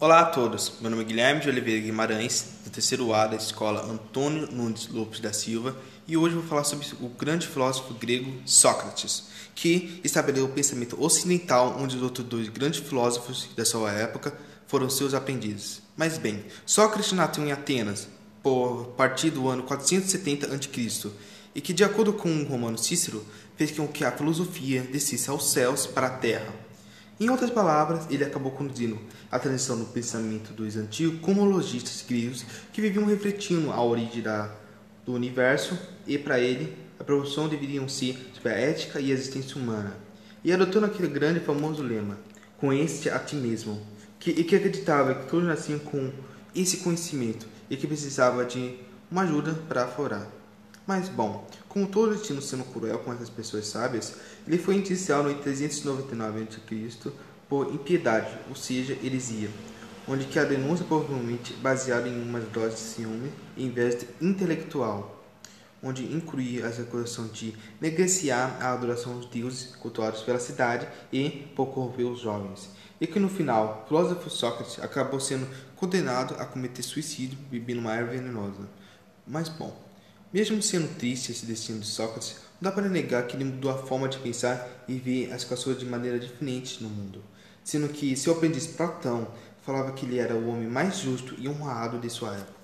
Olá a todos, meu nome é Guilherme de Oliveira Guimarães, do terceiro A da escola Antônio Nunes Lopes da Silva, e hoje vou falar sobre o grande filósofo grego Sócrates, que estabeleceu o pensamento ocidental, onde os outros dois grandes filósofos da sua época foram seus aprendizes. Mas bem, Sócrates nasceu em Atenas, por partir do ano 470 a.C., e que, de acordo com o romano Cícero, fez com que a filosofia descesse aos céus para a terra. Em outras palavras, ele acabou conduzindo a transição do pensamento dos antigos cosmologistas gregos que viviam refletindo a origem da, do universo e, para ele, a produção deveriam ser sobre a ética e a existência humana. E adotou aquele grande e famoso lema, conhece a ti mesmo, que, e que acreditava que todos nasciam com esse conhecimento e que precisava de uma ajuda para aflorar. Mas, bom, como todo destino sendo cruel com essas pessoas sábias, ele foi indiciado em 399 a.C. por impiedade, ou seja, heresia, onde que a denúncia provavelmente baseada em uma dose de ciúme vez de intelectual, onde incluía as acusações de negligenciar a adoração dos deuses cultuados pela cidade e por corromper os jovens, e que no final o filósofo Sócrates acabou sendo condenado a cometer suicídio bebendo uma erva venenosa. Mas bom, mesmo sendo triste esse destino de Sócrates, não dá para negar que ele mudou a forma de pensar e ver as coisas de maneira diferente no mundo, sendo que seu aprendiz Platão falava que ele era o homem mais justo e honrado de sua época.